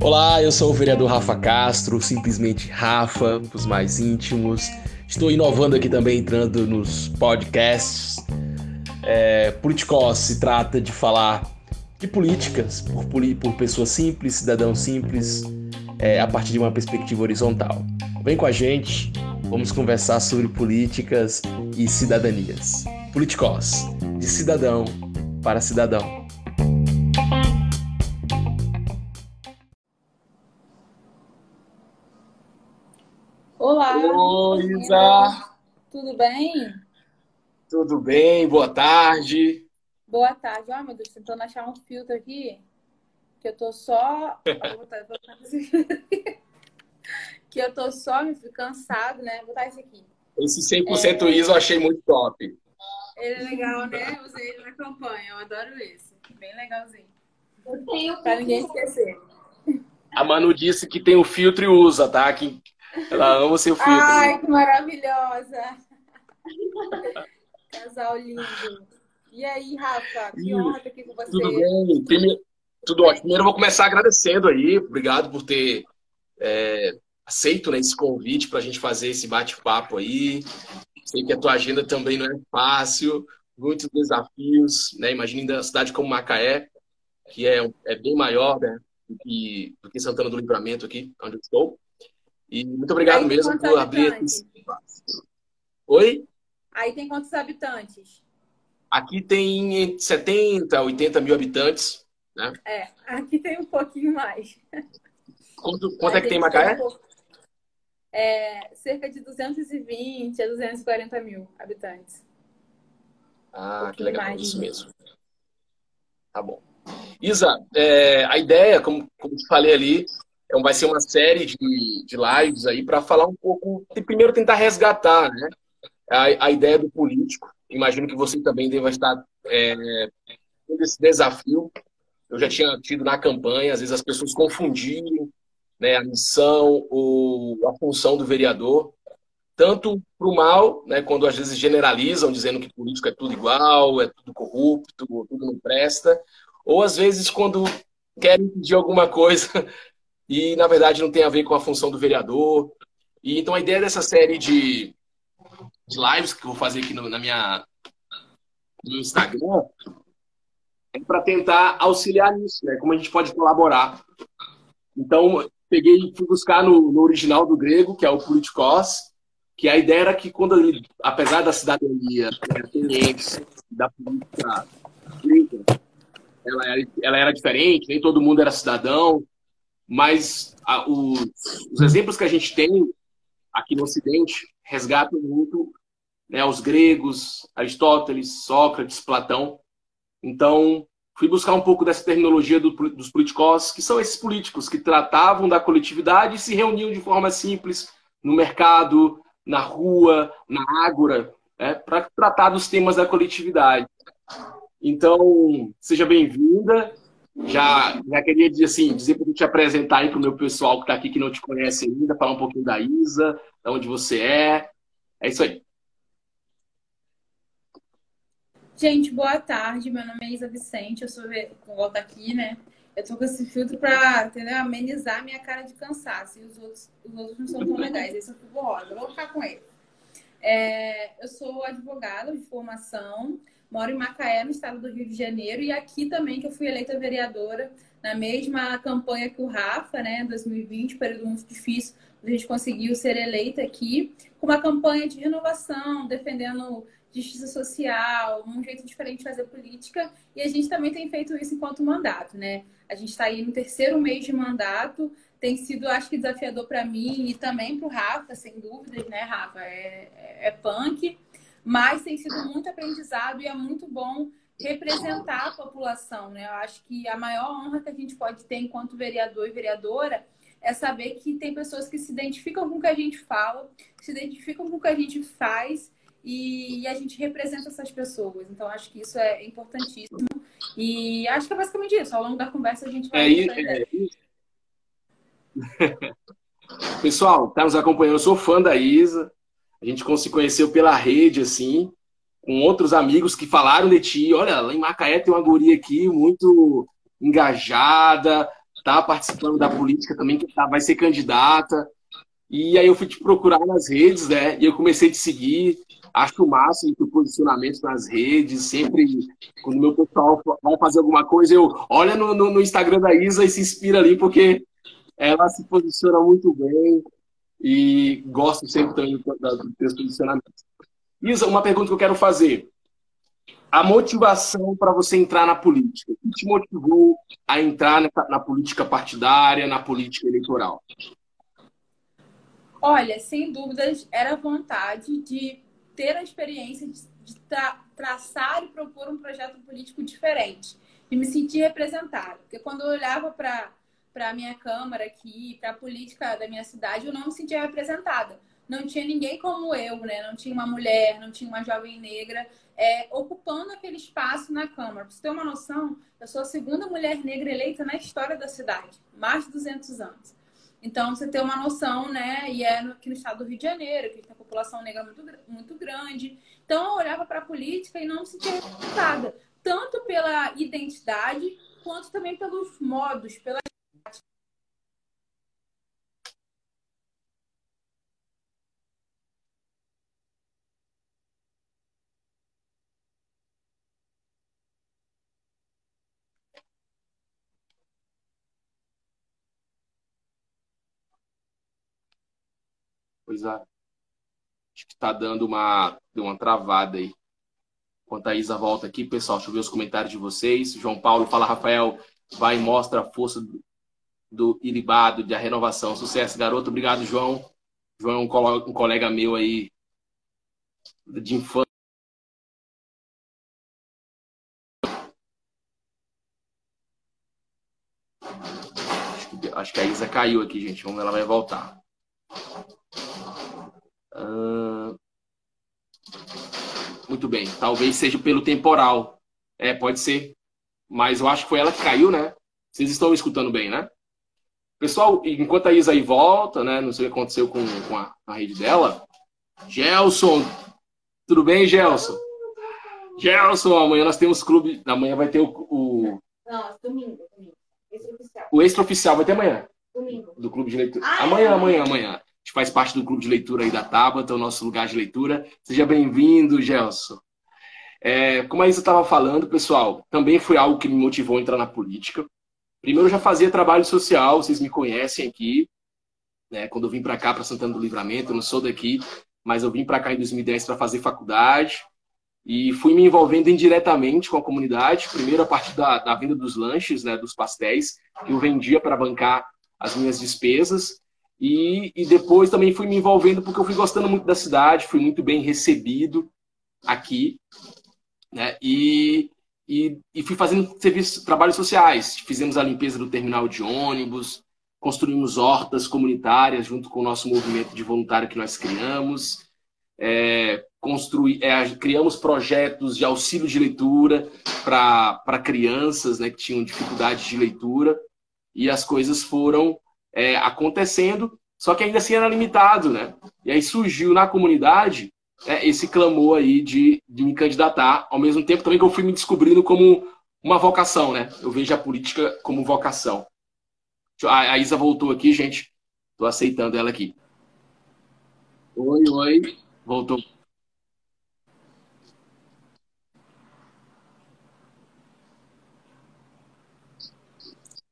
Olá, eu sou o vereador Rafa Castro, simplesmente Rafa, os mais íntimos. Estou inovando aqui também, entrando nos podcasts. É, Politicós se trata de falar de políticas por, por pessoas simples, cidadãos simples, é, a partir de uma perspectiva horizontal. Vem com a gente, vamos conversar sobre políticas e cidadanias. Politicós, de cidadão para cidadão. Isa. Tudo bem? Tudo bem? Boa tarde. Boa tarde. Ó, oh, meu Deus, tentando achar um filtro aqui. Que eu tô só. que eu tô só me cansado, né? Vou botar esse aqui. Esse 100% é... ISO eu achei muito top. Ele é legal, né? Usei ele na campanha. Eu adoro esse. Bem legalzinho. Eu tenho pra ninguém esquecer. A Manu disse que tem o filtro e usa, tá? Que ela ama o seu filho. Ai, que maravilhosa! Casal lindo. E aí, Rafa, que honra estar aqui com você. Tudo bem? Primeiro, tudo ótimo. Primeiro eu vou começar agradecendo aí. Obrigado por ter é, aceito né, esse convite para a gente fazer esse bate-papo aí. Sei que a tua agenda também não é fácil, muitos desafios, né? Imagina uma cidade como Macaé, que é, é bem maior né, do, que, do que Santana do Livramento aqui, onde eu estou. E muito obrigado mesmo por abrir esse Oi? Aí tem quantos habitantes? Aqui tem 70, 80 mil habitantes. Né? É, aqui tem um pouquinho mais. Quanto, quanto é que tem em Macaé? Um é, cerca de 220 a 240 mil habitantes. Ah, um que legal, mais. isso mesmo. Tá bom. Isa, é, a ideia, como, como te falei ali, então vai ser uma série de, de lives aí para falar um pouco, e primeiro tentar resgatar né, a, a ideia do político. Imagino que você também deva estar é, tendo esse desafio. Eu já tinha tido na campanha, às vezes as pessoas confundiam né, a missão ou a função do vereador, tanto para o mal, né, quando às vezes generalizam, dizendo que político é tudo igual, é tudo corrupto, tudo não presta, ou às vezes quando querem pedir alguma coisa e na verdade não tem a ver com a função do vereador. E então a ideia dessa série de, de lives que eu vou fazer aqui no, na minha no Instagram é para tentar auxiliar nisso, né? Como a gente pode colaborar. Então peguei fui buscar no, no original do grego, que é o politikos, que a ideia era que quando ele, apesar da cidadania, da política era, ela era diferente, nem todo mundo era cidadão, mas a, os, os, exemplos que a gente tem aqui no Ocidente resgatam muito né, os gregos, Aristóteles, Sócrates, Platão. Então, fui buscar um pouco dessa terminologia do, dos políticos, que são esses políticos que tratavam da coletividade e se reuniam de forma simples no mercado, na rua, na ágora, né, para tratar dos temas da coletividade. Então, seja bem-vinda. Já, já queria dizer, assim, dizer para te apresentar aí para o meu pessoal que está aqui que não te conhece ainda, falar um pouquinho da Isa, de onde você é. É isso aí. Gente, boa tarde. Meu nome é Isa Vicente, eu sou volta aqui, né? Eu tô com esse filtro para amenizar a minha cara de cansaço. E os outros, os outros não são tão legais. Esse eu fico rosa. Vou ficar com ele. É, eu sou advogada de formação. Moro em Macaé, no estado do Rio de Janeiro, e aqui também que eu fui eleita vereadora na mesma campanha que o Rafa, né, 2020, período muito difícil, a gente conseguiu ser eleita aqui, com uma campanha de renovação, defendendo justiça social, um jeito diferente de fazer política, e a gente também tem feito isso enquanto mandato, né? A gente está aí no terceiro mês de mandato, tem sido, acho que, desafiador para mim e também para o Rafa, sem dúvidas, né, Rafa? É, é, é punk, mas tem sido muito aprendizado e é muito bom representar a população, né? Eu acho que a maior honra que a gente pode ter enquanto vereador e vereadora é saber que tem pessoas que se identificam com o que a gente fala, se identificam com o que a gente faz e, a gente representa essas pessoas. Então, acho que isso é importantíssimo. E acho que é basicamente isso. Ao longo da conversa, a gente vai. É, é isso. Pessoal, tá nos acompanhando. Eu sou fã da Isa. A gente se conheceu pela rede, assim. com outros amigos que falaram de ti. Olha, lá em Macaé tem uma guria aqui muito engajada, tá participando da política também, que tá, vai ser candidata. E aí eu fui te procurar nas redes, né? E eu comecei a te seguir. Acho o máximo o teu posicionamento nas redes. Sempre, quando meu pessoal vai fazer alguma coisa, eu olho no, no, no Instagram da Isa e se inspira ali, porque ela se posiciona muito bem. E gosto sempre também dos teus posicionamentos. Isa, uma pergunta que eu quero fazer. A motivação para você entrar na política. O que te motivou a entrar na, política partidária, na política eleitoral? Olha, sem dúvidas, era vontade de ter a experiência de, de tra traçar e propor um projeto político diferente, e me sentir representada. Porque quando eu olhava para a minha Câmara aqui, para a política da minha cidade, eu não me sentia representada. Não tinha ninguém como eu, né? Não tinha uma mulher, não tinha uma jovem negra é, ocupando aquele espaço na Câmara. Para você ter uma noção, eu sou a segunda mulher negra eleita na história da cidade, mais de 200 anos. Então, você tem uma noção, né? E é aqui no estado do Rio de Janeiro, que tem a população negra muito, muito grande. Então, eu olhava para a política e não me sentia representada, tanto pela identidade, quanto também pelos modos, pela Pois é. Acho que está dando uma, uma travada aí. Enquanto a Isa volta aqui, pessoal, deixa eu ver os comentários de vocês. João Paulo fala, Rafael, vai e mostra a força do, do Iribado, da renovação. Sucesso, garoto. Obrigado, João. João é um, colega, um colega meu aí de infância. Acho que a Isa caiu aqui, gente. Vamos ver, ela vai voltar. Uh... Muito bem. Talvez seja pelo temporal. É, pode ser. Mas eu acho que foi ela que caiu, né? Vocês estão me escutando bem, né? Pessoal, enquanto a Isa aí volta, né? Não sei o que aconteceu com, com a, a rede dela. Gelson! Tudo bem, Gelson? Gelson, amanhã nós temos clube. Amanhã vai ter o. o... Não, domingo, domingo. O extra-oficial vai ter amanhã. Domingo. Do clube de leitura. Ah, amanhã, é? amanhã, amanhã gente faz parte do clube de leitura aí da Tabata, o nosso lugar de leitura. Seja bem-vindo, Gelson. É, como a Isa estava falando, pessoal, também foi algo que me motivou a entrar na política. Primeiro, eu já fazia trabalho social, vocês me conhecem aqui. Né? Quando eu vim para cá, para Santana do Livramento, eu não sou daqui, mas eu vim para cá em 2010 para fazer faculdade e fui me envolvendo indiretamente com a comunidade. Primeiro, a partir da, da venda dos lanches, né, dos pastéis, que eu vendia para bancar as minhas despesas. E, e depois também fui me envolvendo porque eu fui gostando muito da cidade, fui muito bem recebido aqui, né? E, e, e fui fazendo serviços, trabalhos sociais. Fizemos a limpeza do terminal de ônibus, construímos hortas comunitárias junto com o nosso movimento de voluntário que nós criamos. É, é, criamos projetos de auxílio de leitura para crianças né, que tinham dificuldade de leitura e as coisas foram é, acontecendo, só que ainda assim era limitado, né? E aí surgiu na comunidade é, esse clamor aí de, de me candidatar, ao mesmo tempo também que eu fui me descobrindo como uma vocação, né? Eu vejo a política como vocação. A, a Isa voltou aqui, gente. Tô aceitando ela aqui. Oi, oi. Voltou.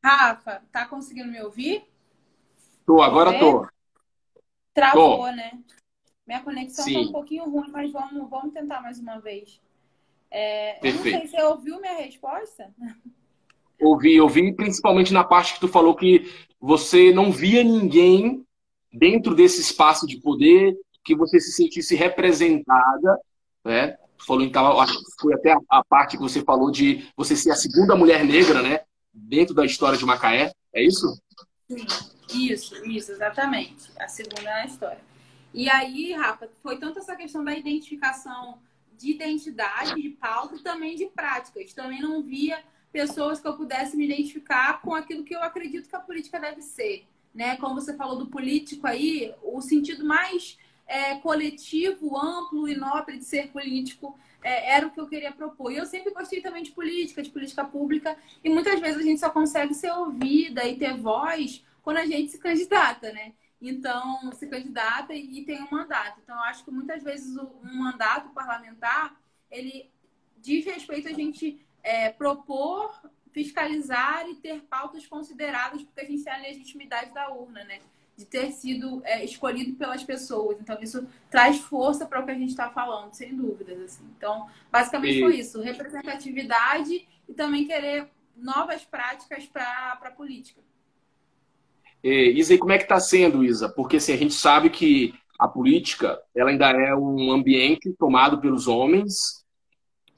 Rafa, tá conseguindo me ouvir? Tô, agora tô. Travou, Tô. né? Minha conexão Sim. tá um pouquinho ruim, mas vamos, vamos tentar mais uma vez. É, eu não Perfeito. sei, você ouviu minha resposta? Ouvi, ouvi principalmente na parte que tu falou que você não via ninguém dentro desse espaço de poder que você se sentisse representada, né? Falou então, acho que foi até a, a parte que você falou de você ser a segunda mulher negra, né? Dentro da história de Macaé, é isso? Sim. Isso, isso, exatamente. A segunda na história. E aí, Rafa, foi tanto essa questão da identificação de identidade, de pauta e também de práticas. Também não via pessoas que eu pudesse me identificar com aquilo que eu acredito que a política deve ser. Né? Como você falou do político aí, o sentido mais é, coletivo, amplo e nobre de ser político é, era o que eu queria propor. E eu sempre gostei também de política, de política pública, e muitas vezes a gente só consegue ser ouvida e ter voz quando a gente se candidata, né? Então, se candidata e tem um mandato. Então, eu acho que muitas vezes um mandato parlamentar, ele diz respeito a gente é, propor, fiscalizar e ter pautas consideradas, porque a gente tem a legitimidade da urna, né? de ter sido é, escolhido pelas pessoas. Então, isso traz força para o que a gente está falando, sem dúvidas. Assim. Então, basicamente e... foi isso: representatividade e também querer novas práticas para a política. E, Isa, e como é que está sendo, Isa? Porque assim, a gente sabe que a política ela ainda é um ambiente tomado pelos homens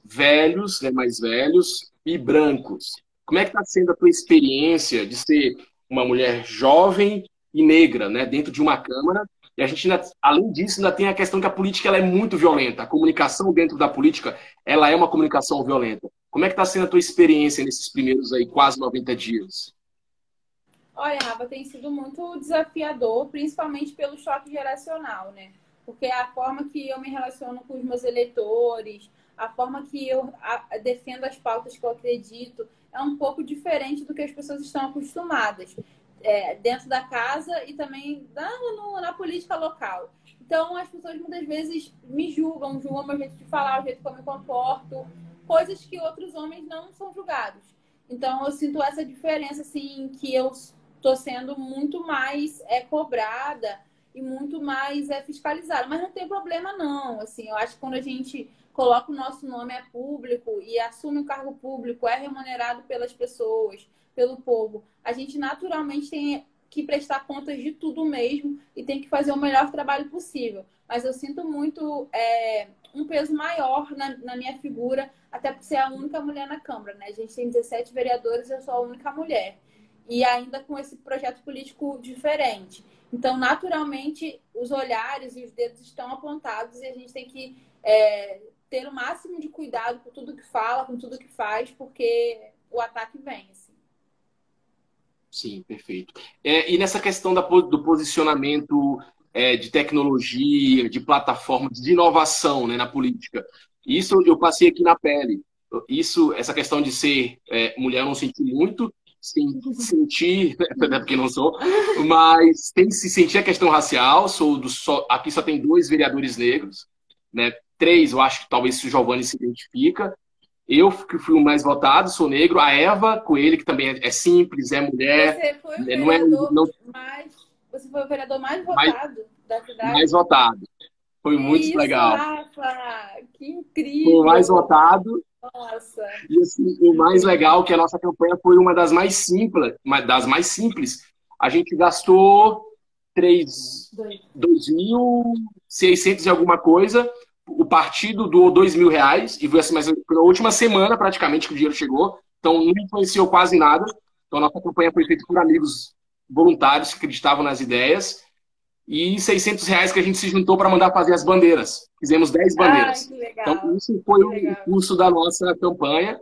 velhos, né, mais velhos e brancos. Como é que está sendo a tua experiência de ser uma mulher jovem e negra, né, dentro de uma Câmara. E a gente, ainda, além disso, ainda tem a questão que a política ela é muito violenta. A comunicação dentro da política, ela é uma comunicação violenta. Como é que está sendo a tua experiência nesses primeiros aí quase 90 dias? Olha, Rafa, tem sido muito desafiador, principalmente pelo choque geracional, né? Porque a forma que eu me relaciono com os meus eleitores, a forma que eu defendo as pautas que eu acredito, é um pouco diferente do que as pessoas estão acostumadas é, dentro da casa e também no, na política local. Então, as pessoas muitas vezes me julgam, julgam o meu jeito de falar, o jeito que eu me comporto, coisas que outros homens não são julgados. Então, eu sinto essa diferença, assim, que eu estou sendo muito mais é, cobrada e muito mais é, fiscalizada. Mas não tem problema, não. Assim, eu acho que quando a gente coloca o nosso nome é público e assume um cargo público, é remunerado pelas pessoas, pelo povo, a gente naturalmente tem que prestar contas de tudo mesmo e tem que fazer o melhor trabalho possível. Mas eu sinto muito é, um peso maior na, na, minha figura, até por ser a única mulher na Câmara, né? A gente tem 17 vereadores e eu sou a única mulher. E ainda com esse projeto político diferente. Então, naturalmente, os olhares e os dedos estão apontados e a gente tem que é, ter o máximo de cuidado com tudo que fala, com tudo que faz, porque o ataque vem. Assim. Sim, perfeito. É, e nessa questão da, do posicionamento é, de tecnologia, de plataformas, de inovação né, na política, isso eu passei aqui na pele. Isso, essa questão de ser é, mulher, eu não senti muito, sim, sentir, até porque não sou, mas tem que se sentir a questão racial. Sou do, só, aqui só tem dois vereadores negros, né? Três, eu acho que talvez o Giovanni se identifica. Eu, que fui o mais votado, sou negro. A Eva Coelho, que também é, simples, é mulher. Você foi o não é, não... mais. Você foi o vereador mais votado mais, da cidade. Mais votado. Foi muito Isso, legal. Rafa, que incrível. Foi o mais votado. Nossa. E assim, o mais legal é que a nossa campanha foi uma das mais simples, uma das mais simples. A gente gastou 2.600 e alguma coisa o partido doou dois mil reais, e foi assim, mas na última semana praticamente que o dinheiro chegou, então não influenciou quase nada. Então a nossa campanha foi feita por amigos voluntários que acreditavam nas ideias, e 600 reais que a gente se juntou para mandar fazer as bandeiras. Fizemos 10 bandeiras. Ai, então isso foi o curso da nossa campanha.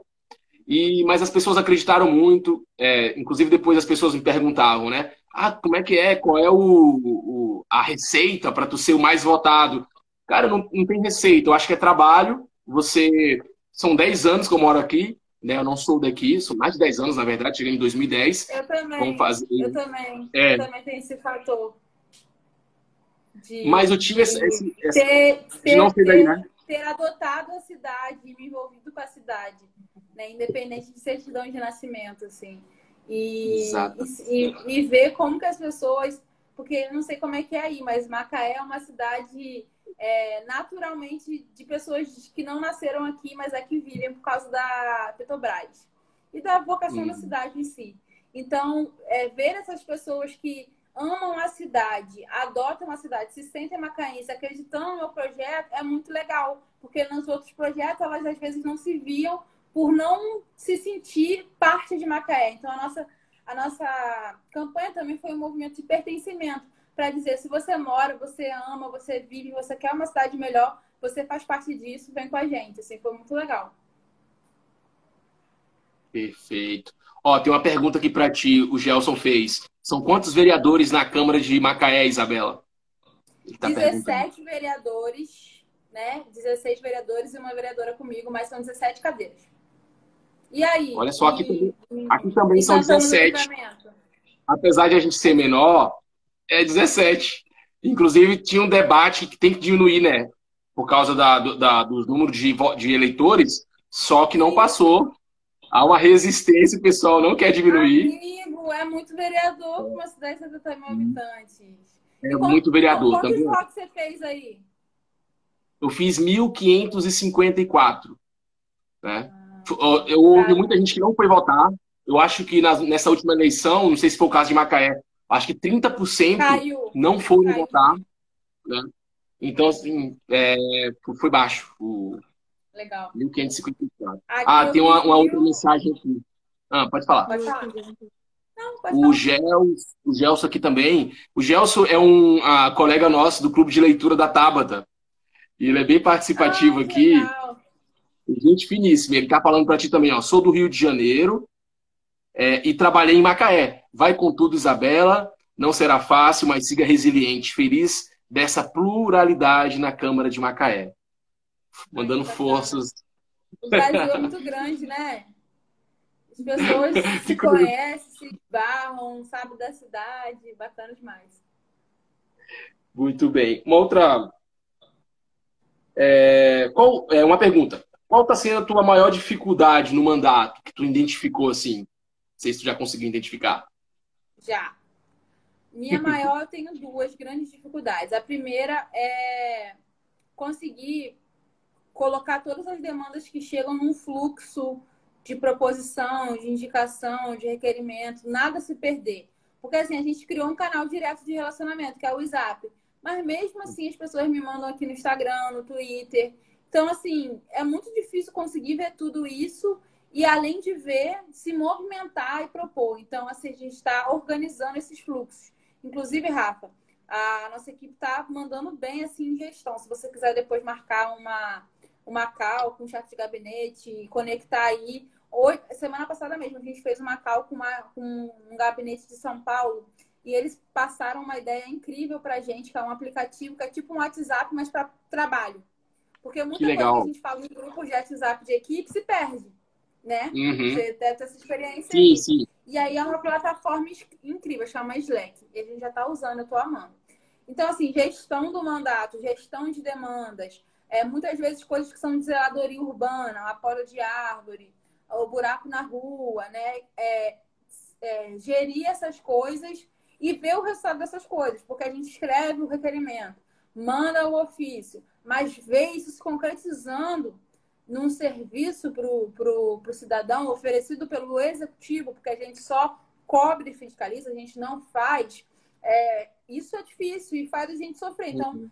E, mas as pessoas acreditaram muito, é, inclusive depois as pessoas me perguntavam, né? Ah, como é que é? Qual é o, o a receita para tu ser o mais votado? Cara, não, não tem receita. Eu acho que é trabalho. Você. São 10 anos que eu moro aqui, né? Eu não sou daqui, são mais de 10 anos, na verdade, cheguei em 2010. Eu também. Vamos fazer... Eu também. É. Eu também tenho esse fator. De, Mas eu tive esse. esse, esse ter, ter, não ser daí, né? ter adotado a cidade e me envolvido com a cidade, né? Independente de certidão de nascimento, assim. E, e, e, ver como que as pessoas. Porque eu não sei como é que é aí, mas Macaé é uma cidade é, naturalmente de pessoas que não nasceram aqui, mas aqui vivem por causa da Petrobras e da vocação da cidade em si. Então, é, ver essas pessoas que amam a cidade, adotam a cidade, se sentem macaenses, acreditando no meu projeto, é muito legal. Porque nos outros projetos, elas às vezes não se viam por não se sentir parte de Macaé. Então, a nossa, a nossa campanha também foi um movimento de pertencimento para dizer se você mora, você ama, você vive, você quer uma cidade melhor, você faz parte disso, vem com a gente. Assim, foi muito legal. Perfeito. Ó, tem uma pergunta aqui para ti, o Gelson fez. São quantos vereadores na Câmara de Macaé, Isabela? Tá 17 vereadores, né? 16 vereadores e uma vereadora comigo, mas são 17 cadeiras. E aí? Olha só, aqui, também, aqui também são 17. Apesar de a gente ser menor, é 17. Inclusive, tinha um debate que tem que diminuir, né? Por causa da, do, da, dos números de, de eleitores, só que não passou. Há uma resistência, o pessoal não quer diminuir. Amigo, é muito vereador para uma cidade de 70 mil habitantes. É quanto, muito vereador quantos também. Quantos votos você fez aí? Eu fiz 1.554. Né? Ah, eu ouvi muita gente que não foi votar. Eu acho que nessa última eleição, não sei se foi o caso de Macaé, acho que 30% Caiu. não foram Caiu. votar. Né? Então, assim, é, foi baixo. O Legal. 1554. ah, tem uma, uma, outra mensagem aqui. Ah, pode falar. Pode falar. Não, pode o, Gelson, o Gelson aqui também. O Gelson é um a, colega nosso do clube de leitura da Tabata. E ele é bem participativo ah, aqui. Legal. Gente finíssima. Ele tá falando para ti também, ó. Sou do Rio de Janeiro é, e trabalhei em Macaé. Vai com tudo, Isabela. Não será fácil, mas siga resiliente, feliz dessa pluralidade na Câmara de Macaé. Mandando forças. O Brasil é muito grande, né? As pessoas se conhecem, se barram, sabem da cidade. Bacana demais. Muito bem. Uma outra. É, qual, é uma pergunta. Qual está sendo a tua maior dificuldade no mandato que tu identificou assim? Não sei se tu já conseguiu identificar. Já. Minha maior, eu tenho duas grandes dificuldades. A primeira é conseguir colocar todas as demandas que chegam num fluxo de proposição, de indicação, de requerimento, nada se perder. Porque assim, a gente criou um canal direto de relacionamento, que é o WhatsApp. Mas mesmo assim, as pessoas me mandam aqui no Instagram, no Twitter. Então, assim, é muito difícil conseguir ver tudo isso e, além de ver, se movimentar e propor. Então, assim, a gente está organizando esses fluxos. Inclusive, Rafa, a nossa equipe está mandando bem assim em gestão. Se você quiser depois marcar uma, uma call com o chefe de gabinete, conectar aí. Hoje, semana passada mesmo, a gente fez uma call com, uma, com um gabinete de São Paulo e eles passaram uma ideia incrível para a gente, que é um aplicativo que é tipo um WhatsApp, mas para trabalho. Porque muita coisa que a gente fala em grupo de WhatsApp de equipe se perde, né? Uhum. Você deve ter essa experiência. Sim, aí. sim. E aí é uma plataforma incrível, chama Slack. E a gente já está usando, eu estou amando. Então, assim, gestão do mandato, gestão de demandas, é, muitas vezes coisas que são de zeladoria urbana, a poda de árvore, o buraco na rua, né? É, é, gerir essas coisas e ver o resultado dessas coisas, porque a gente escreve o requerimento, manda o ofício, mas vê isso se concretizando num serviço para o cidadão oferecido pelo executivo, porque a gente só cobre e fiscaliza, a gente não faz. É, isso é difícil e faz a gente sofrer. Então, uhum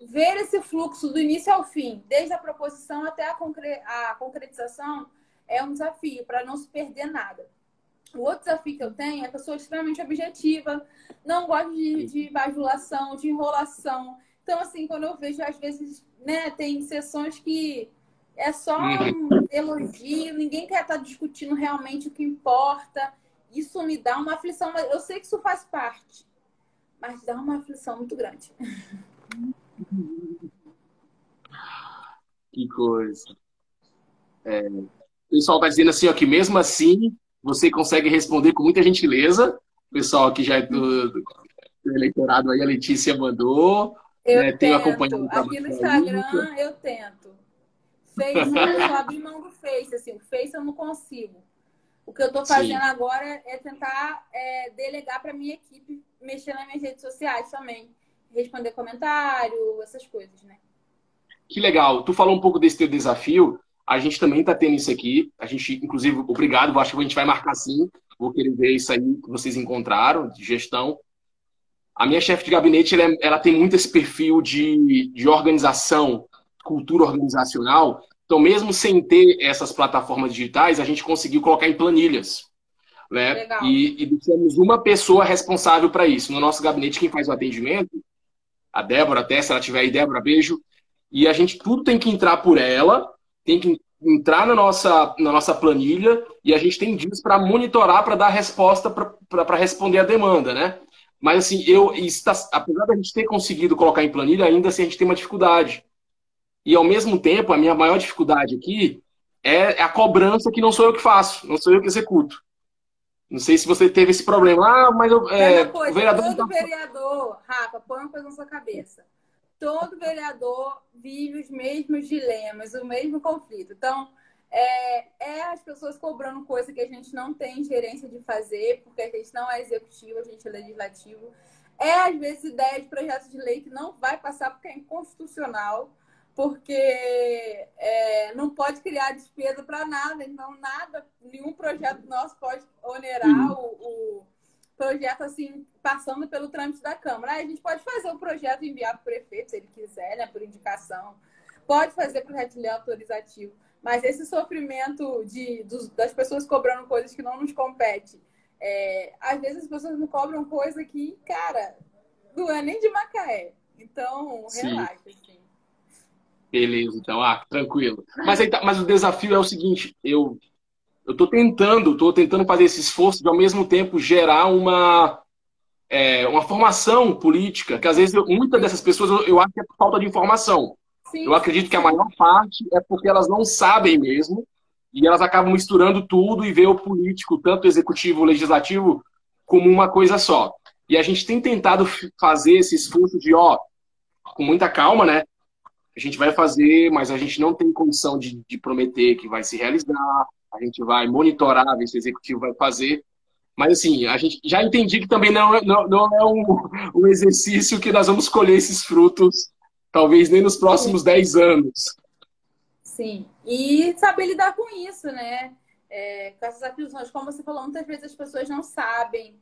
ver esse fluxo do início ao fim, desde a proposição até a, concre a concretização, é um desafio para não se perder nada. O outro desafio que eu tenho é a pessoa extremamente objetiva, não gosta de, de bajulação, de enrolação. Então, assim, quando eu vejo, às vezes, né, tem sessões que é só uhum. um elogio, ninguém quer estar discutindo realmente o que importa. Isso me dá uma aflição, eu sei que isso faz parte, mas dá uma aflição muito grande. Que coisa. É, o pessoal está dizendo assim, ó, que mesmo assim você consegue responder com muita gentileza. O pessoal aqui já é do, do eleitorado aí, a Letícia mandou. Eu né, tenho acompanhado Aqui no Instagram eu tento. Face, eu só abri mão do Face, assim, o Face eu não consigo. O que eu estou fazendo Sim. agora é tentar é, delegar para minha equipe mexer nas minhas redes sociais também responder comentário, essas coisas, né? Que legal. Tu falou um pouco desse teu desafio. A gente também está tendo isso aqui. A gente, inclusive, obrigado. Acho que a gente vai marcar sim. Vou querer ver isso aí que vocês encontraram, de gestão. A minha chefe de gabinete, ela, é, ela, tem muito esse perfil de, de organização, cultura organizacional. Então, mesmo sem ter essas plataformas digitais, a gente conseguiu colocar em planilhas. Né? E, e temos uma pessoa responsável para isso. No nosso gabinete, quem faz o atendimento a Débora até, se ela tiver aí, Débora, beijo. E a gente tudo tem que entrar por ela, tem que entrar na nossa, na nossa planilha e a gente tem dias para monitorar, para dar resposta, para responder a demanda, né? Mas assim, eu está, apesar da gente ter conseguido colocar em planilha, ainda assim a gente tem uma dificuldade. E ao mesmo tempo, a minha maior dificuldade aqui é a cobrança que não sou eu que faço, não sou eu que executo. Não sei se você teve esse problema. Ah, mas eu, é, coisa, o vereador. Todo tá... vereador, Rafa, põe uma coisa na sua cabeça. Todo vereador vive os mesmos dilemas, o mesmo conflito. Então, é, é, as pessoas cobrando coisa que a gente não tem gerência de fazer, porque a gente não é executivo, a gente é legislativo. É, às vezes, ideia de projeto de lei que não vai passar porque é inconstitucional, porque é, não pode criar despesa para nada, então nada, nenhum projeto nosso pode onerar uhum. o, o, projeto assim, passando pelo trâmite da Câmara. Aí a gente pode fazer o projeto e enviar para o prefeito, se ele quiser, né, por indicação. Pode fazer projeto de lei autorizativo mas esse sofrimento de, dos, das pessoas cobrando coisas que não nos compete, é, às vezes as pessoas não cobram coisa que, cara, não é nem de Macaé. Então, relaxa, assim. Beleza, então, ah, tranquilo. Mas, aí, tá, mas o desafio é o seguinte, eu eu tô tentando, tô tentando fazer esse esforço de ao mesmo tempo gerar uma é, uma formação política, que às vezes muitas dessas pessoas eu, eu acho que é por falta de informação. Sim. Eu acredito que a maior parte é porque elas não sabem mesmo e elas acabam misturando tudo e vê o político, tanto executivo, legislativo, como uma coisa só. E a gente tem tentado fazer esse esforço de, ó, com muita calma, né? A gente vai fazer, mas a gente não tem condição de, de prometer que vai se realizar. A gente vai monitorar, ver se o executivo vai fazer. Mas assim, a gente já entendi que também não é, não, não é um, um exercício que nós vamos colher esses frutos talvez nem nos próximos 10 anos. Sim, e saber lidar com isso, né? É, com essas aflições, como você falou, muitas vezes as pessoas não sabem.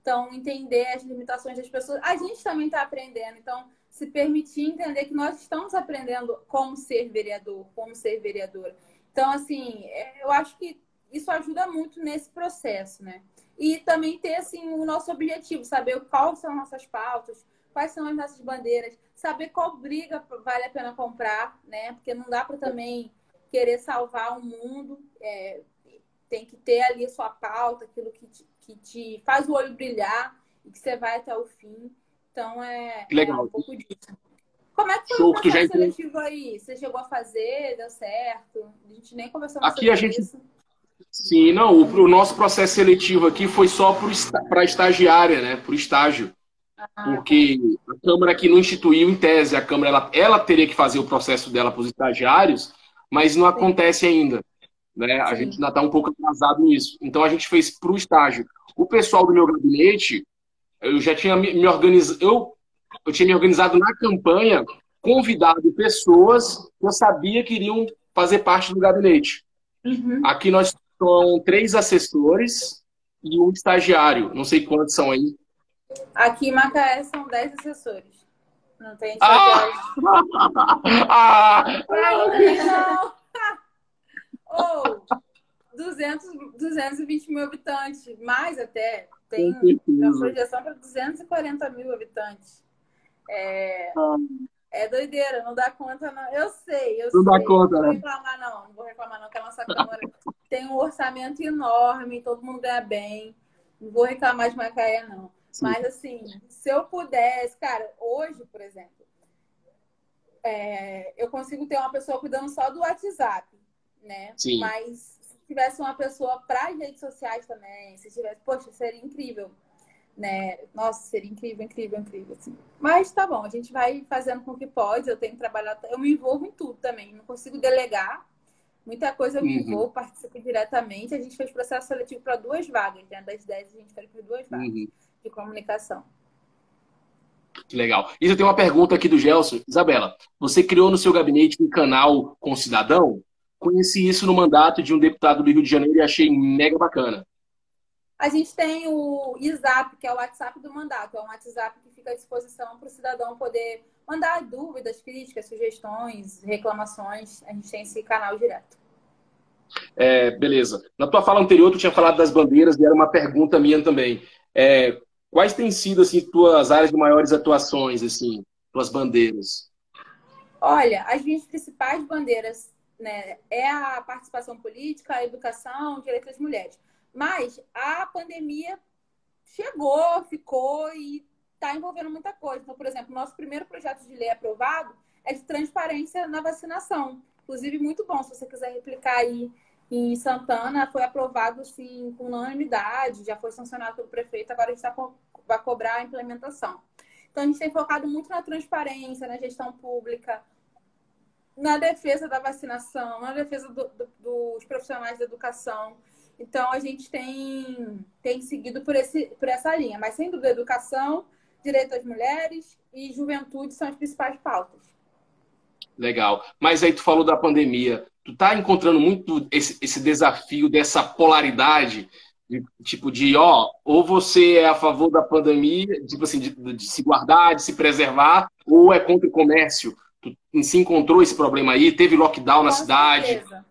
Então, entender as limitações das pessoas. A gente também está aprendendo. Então, se permitir entender que nós estamos aprendendo como ser vereador, como ser vereadora. Então, assim, é, eu acho que isso ajuda muito nesse processo, né? E também ter, assim, o nosso objetivo, saber quais são nossas pautas, quais são as nossas bandeiras, saber qual briga vale a pena comprar, né? Porque não dá para também querer salvar o mundo. É, tem que ter ali a sua pauta, aquilo que te, que te faz o olho brilhar e que você vai até o fim. Então é, Legal. é um pouco disso. Como é que foi Show, o processo já... seletivo aí? Você chegou a fazer? Deu certo? A gente nem conversou aqui sobre a gente... isso. Sim, não, o, o, nosso processo seletivo aqui foi só para estagiária, né? Por estágio. Porque a Câmara que não instituiu, em tese, a Câmara ela, ela teria que fazer o processo dela para os estagiários, mas não acontece ainda. Né? A gente ainda está um pouco atrasado nisso. Então a gente fez para o estágio. O pessoal do meu gabinete, eu já tinha me, organizado, eu, eu tinha me organizado na campanha, convidado pessoas que eu sabia que iriam fazer parte do gabinete. Uhum. Aqui nós somos três assessores e um estagiário. Não sei quantos são aí. Aqui em Macaé são 10 assessores. Não tem ah! ah! não! Ou oh, 200, 220 mil habitantes, mais até. Tem uma projeção para 240 mil habitantes. É, é doideira, não dá conta, não. Eu sei, eu não sei. Dá conta, não vou né? reclamar, não. Não vou reclamar, não, que a nossa Câmara tem um orçamento enorme, todo mundo ganha bem. Não vou reclamar de Macaé, não. Mas assim, se eu pudesse, cara, hoje, por exemplo, é, eu consigo ter uma pessoa cuidando só do WhatsApp, né? Sim. Mas tivesse uma pessoa para as redes sociais também, se tivesse, poxa, seria incrível. Né? Nossa, seria incrível, incrível, incrível. Assim. Mas tá bom, a gente vai fazendo com o que pode. Eu tenho que trabalhar, eu me envolvo em tudo também. Não consigo delegar. Muita coisa eu me uhum. envolvo, participo diretamente. A gente fez processo seletivo para duas vagas, né? Das 10 a gente fez para duas vagas. Uhum de comunicação. Que legal. E eu tenho uma pergunta aqui do Gelson. Isabela, você criou no seu gabinete um canal com cidadão? Conheci isso no mandato de um deputado do Rio de Janeiro e achei mega bacana. A gente tem o ISAP, que é o WhatsApp do mandato. É um WhatsApp que fica à disposição para o cidadão poder mandar dúvidas, críticas, sugestões, reclamações. A gente tem esse canal direto. É, beleza. Na tua fala anterior, tu tinha falado das bandeiras e era uma pergunta minha também. É, Quais têm sido assim tuas áreas de maiores atuações, assim, tuas bandeiras? Olha, as minhas principais bandeiras né, é a participação política, a educação, direitos das mulheres. Mas a pandemia chegou, ficou e está envolvendo muita coisa. Então, por exemplo, nosso primeiro projeto de lei aprovado é de transparência na vacinação. Inclusive, muito bom, se você quiser replicar aí em Santana, foi aprovado assim, com unanimidade, já foi sancionado pelo prefeito, agora a gente tá, vai cobrar a implementação. Então, a gente tem focado muito na transparência, na gestão pública, na defesa da vacinação, na defesa do, do, dos profissionais da educação. Então, a gente tem, tem seguido por, esse, por essa linha. Mas, sem dúvida, educação, direito às mulheres e juventude são as principais pautas. Legal. Mas aí tu falou da pandemia. Tu tá encontrando muito esse, esse desafio dessa polaridade, de, tipo de, ó, ou você é a favor da pandemia, tipo assim, de, de se guardar, de se preservar, ou é contra o comércio. Se encontrou esse problema aí? Teve lockdown na Com cidade? Certeza.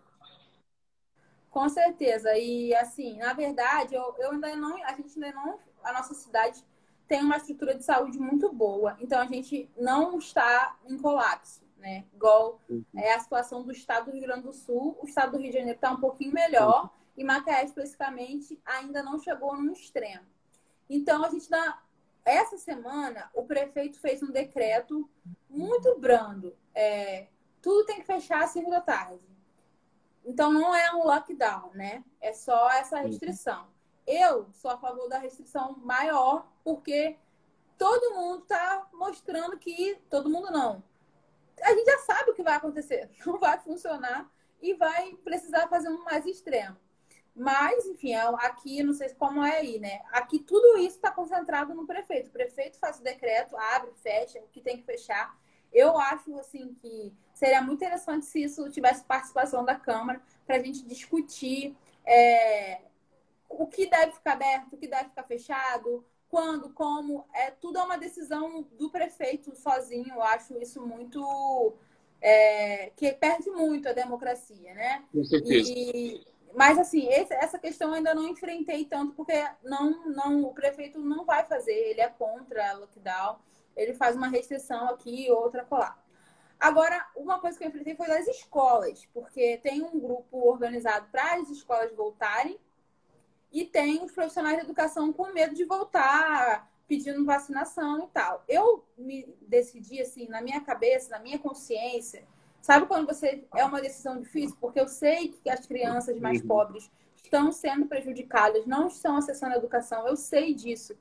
Com certeza. E assim, na verdade, eu, eu ainda não, a gente ainda não, a nossa cidade tem uma estrutura de saúde muito boa. Então a gente não está em colapso, né? Igual é a situação do estado do Rio Grande do Sul. O estado do Rio de Janeiro está um pouquinho melhor e Macaé especificamente ainda não chegou no extremo. Então a gente dá essa semana o prefeito fez um decreto muito brando. É, tudo tem que fechar às 5 da tarde. Então não é um lockdown, né? É só essa uhum. restrição. Eu sou a favor da restrição maior, porque todo mundo está mostrando que. Todo mundo não. A gente já sabe o que vai acontecer. Não vai funcionar e vai precisar fazer um mais extremo. Mas, enfim, é aqui, não sei como é aí, né? Aqui tudo isso está concentrado no prefeito. O prefeito faz o decreto, abre, fecha, o que tem que fechar. Eu acho, assim, que seria muito interessante se isso tivesse participação da Câmara para a gente discutir é, o que deve ficar aberto, o que deve ficar fechado, quando, como, é tudo é uma decisão do prefeito sozinho. Eu acho isso muito é, que perde muito a democracia, né? Com certeza. E, mas assim, esse, essa questão eu ainda não enfrentei tanto porque não, não, o prefeito não vai fazer. Ele é contra lockdown. Ele faz uma restrição aqui, outra colar. Agora, uma coisa que eu enfrentei foi das escolas, porque tem um grupo organizado para as escolas voltarem e tem os profissionais de educação com medo de voltar, pedindo vacinação e tal. Eu me decidi, assim, na minha cabeça, na minha consciência, sabe quando você é uma decisão difícil? Porque eu sei que as crianças mais uhum. pobres estão sendo prejudicadas, não estão acessando a educação, eu sei disso.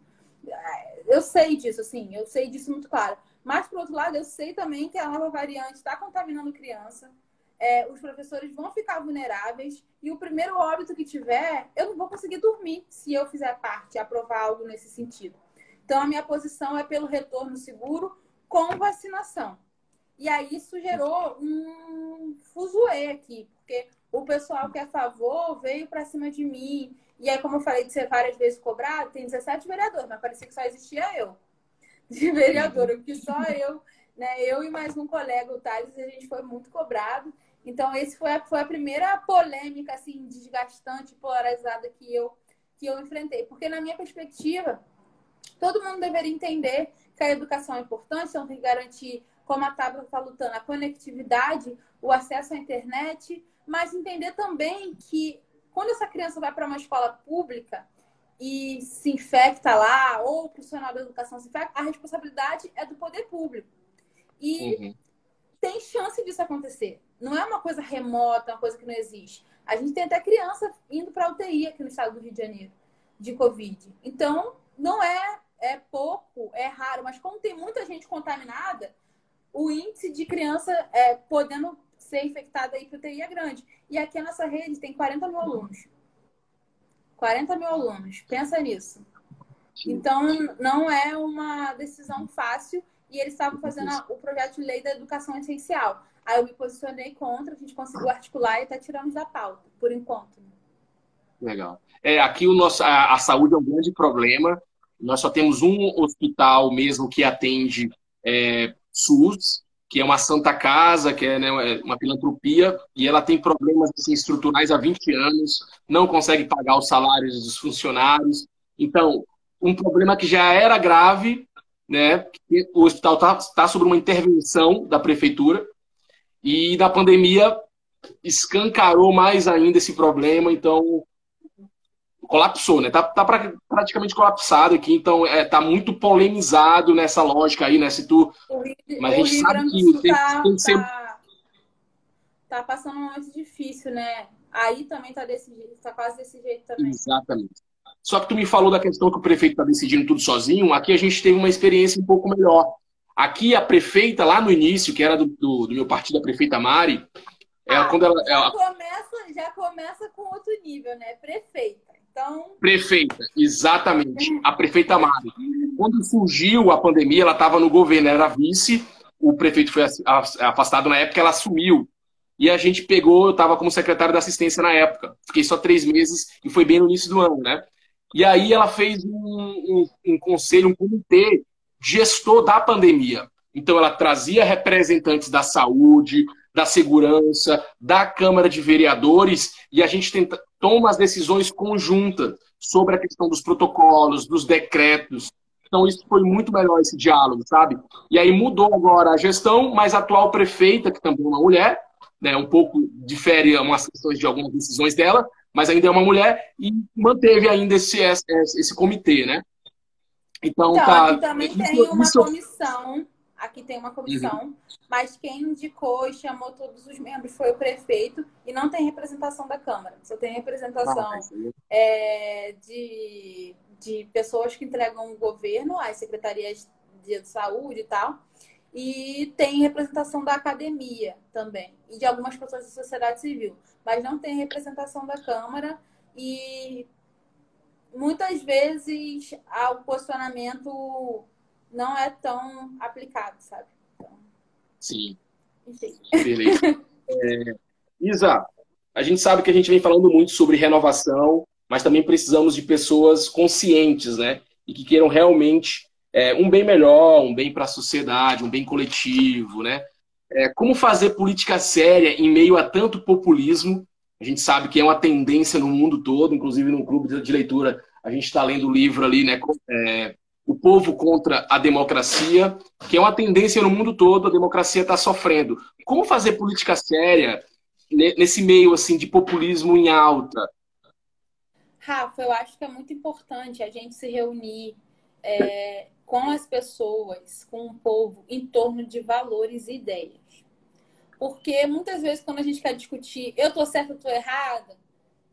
Eu sei disso, assim, eu sei disso muito claro. Mas, por outro lado, eu sei também que a nova variante está contaminando criança é, os professores vão ficar vulneráveis e o primeiro óbito que tiver, eu não vou conseguir dormir se eu fizer parte, aprovar algo nesse sentido. Então, a minha posição é pelo retorno seguro com vacinação. E aí isso gerou um fuzuê aqui, porque o pessoal que é a favor veio para cima de mim. E aí, como eu falei de ser várias vezes cobrado, tem 17 vereadores, mas parecia que só existia eu de vereadora, porque só eu, né, eu e mais um colega, o Thales, a gente foi muito cobrado. Então, esse foi a, foi a primeira polêmica, assim, desgastante, polarizada que eu, que eu enfrentei. Porque, na minha perspectiva, todo mundo deveria entender que a educação é importante, então tem que garantir, como a Tabla está lutando, a conectividade, o acesso à internet, mas entender também que quando essa criança vai para uma escola pública e se infecta lá, ou o profissional da educação se infecta, a responsabilidade é do poder público. E uhum. tem chance disso acontecer não é uma coisa remota, uma coisa que não existe. A gente tem até criança indo para UTI aqui no estado do Rio de Janeiro, de Covid. Então, não é, é pouco, é raro, mas como tem muita gente contaminada, o índice de criança é, podendo ser infectada aí para UTI é grande. E aqui a nossa rede tem 40 mil alunos. 40 mil alunos, pensa nisso. Então, não é uma decisão fácil e eles estavam fazendo o projeto de lei da educação essencial. Aí eu me posicionei contra, a gente conseguiu articular e até tiramos da pauta, por enquanto. Legal. É, aqui o nosso, a, a, saúde é um grande problema. Nós só temos um hospital mesmo que atende é, SUS, que é uma Santa Casa, que é né, é uma filantropia, e ela tem problemas assim, estruturais há 20 anos, não consegue pagar os salários dos funcionários. Então, um problema que já era grave, né? O hospital está tá sob uma intervenção da prefeitura, e da pandemia escancarou mais ainda esse problema. Então, colapsou, né? Tá, tá pra, praticamente colapsado aqui, então é, tá muito polemizado nessa lógica aí, né? Se tu. Mas a gente sabe que tem, tá, tem que ser. Tá, tá passando um momento difícil, né? Aí também tá desse jeito, tá quase desse jeito também. Exatamente. Só que tu me falou da questão que o prefeito está decidindo tudo sozinho. Aqui a gente teve uma experiência um pouco melhor. Aqui a prefeita, lá no início, que era do, do, do meu partido, a prefeita Mari, é ah, quando ela, já, ela... Começa, já começa com outro nível, né? Prefeita. Então... Prefeita, exatamente. A prefeita Mari. Quando surgiu a pandemia, ela estava no governo, era vice. O prefeito foi afastado na época, ela assumiu. E a gente pegou, eu estava como secretário da assistência na época. Fiquei só três meses e foi bem no início do ano, né? E aí ela fez um, um, um conselho, um comitê gestor da pandemia. Então ela trazia representantes da saúde, da segurança, da Câmara de Vereadores e a gente tenta, toma as decisões conjuntas sobre a questão dos protocolos, dos decretos. Então isso foi muito melhor esse diálogo, sabe? E aí mudou agora a gestão, mas a atual prefeita, que também é uma mulher, né, um pouco difere umas questões de algumas decisões dela, mas ainda é uma mulher e manteve ainda esse, esse, esse comitê, né? Então, então tá. Também isso, tem uma isso... comissão. Aqui tem uma comissão, uhum. mas quem indicou e chamou todos os membros foi o prefeito e não tem representação da Câmara. Só tem representação ah, é, de, de pessoas que entregam o governo, as secretarias de saúde e tal. E tem representação da academia também, e de algumas pessoas da sociedade civil, mas não tem representação da Câmara. E muitas vezes o posicionamento não é tão aplicado, sabe? Então, Sim. Enfim. Beleza. É, Isa, a gente sabe que a gente vem falando muito sobre renovação, mas também precisamos de pessoas conscientes, né? E que queiram realmente é, um bem melhor, um bem para a sociedade, um bem coletivo, né? É, como fazer política séria em meio a tanto populismo? A gente sabe que é uma tendência no mundo todo, inclusive no clube de leitura a gente está lendo o livro ali, né? É, o povo contra a democracia, que é uma tendência no mundo todo, a democracia está sofrendo. Como fazer política séria nesse meio assim de populismo em alta? Rafa, eu acho que é muito importante a gente se reunir é, com as pessoas, com o povo, em torno de valores e ideias. Porque muitas vezes, quando a gente quer discutir, eu tô certa, eu tô errada,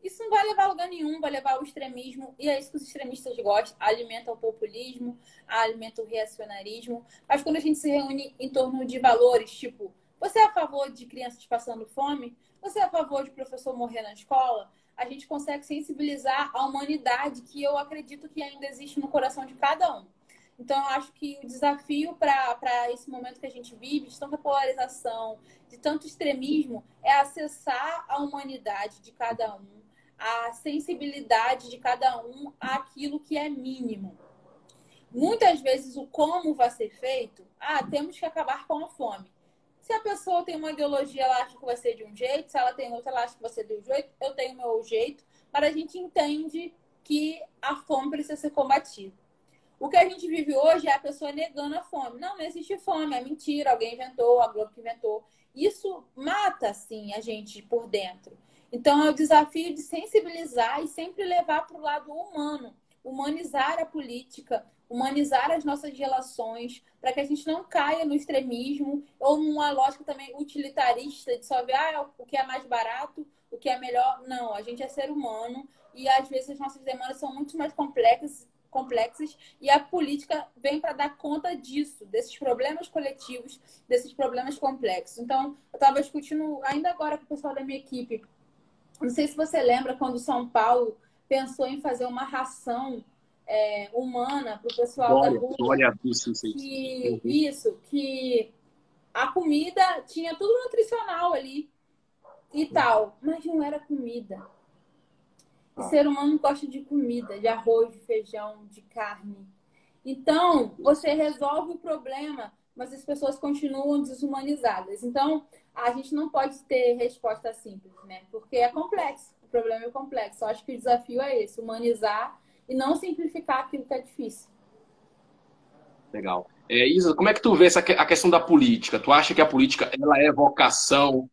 isso não vai levar a lugar nenhum, vai levar ao extremismo, e é isso que os extremistas gostam, alimenta o populismo, alimenta o reacionarismo. Mas quando a gente se reúne em torno de valores, tipo, você é a favor de crianças passando fome? Você é a favor de professor morrer na escola? A gente consegue sensibilizar a humanidade que eu acredito que ainda existe no coração de cada um. Então, eu acho que o desafio para esse momento que a gente vive, de tanta polarização, de tanto extremismo, é acessar a humanidade de cada um, a sensibilidade de cada um àquilo que é mínimo. Muitas vezes o como vai ser feito, ah, temos que acabar com a fome. Se a pessoa tem uma ideologia, ela acha que vai ser de um jeito, se ela tem outra, ela acha que vai ser de um jeito, eu tenho o meu jeito, mas a gente entende que a fome precisa ser combatida. O que a gente vive hoje é a pessoa negando a fome. Não, não existe fome, é mentira, alguém inventou, a Globo que inventou. Isso mata, sim, a gente por dentro. Então, é o desafio de sensibilizar e sempre levar para o lado humano, humanizar a política, humanizar as nossas relações, para que a gente não caia no extremismo ou numa lógica também utilitarista de só ver ah, o que é mais barato, o que é melhor. Não, a gente é ser humano e às vezes as nossas demandas são muito mais complexas complexas e a política vem para dar conta disso, desses problemas coletivos, desses problemas complexos. Então, eu estava discutindo ainda agora com o pessoal da minha equipe não sei se você lembra quando São Paulo pensou em fazer uma ração é, humana para o pessoal olha, da rua. Olha, isso, que, uhum. isso, que a comida tinha tudo nutricional ali e tal, mas não era comida. O ah. ser humano gosta de comida, de arroz, de feijão, de carne. Então, você resolve o problema, mas as pessoas continuam desumanizadas. Então, a gente não pode ter resposta simples, né? Porque é complexo, o problema é complexo. Eu acho que o desafio é esse, humanizar e não simplificar aquilo que é difícil. Legal. É, Isa, como é que tu vê essa, a questão da política? Tu acha que a política ela é vocação?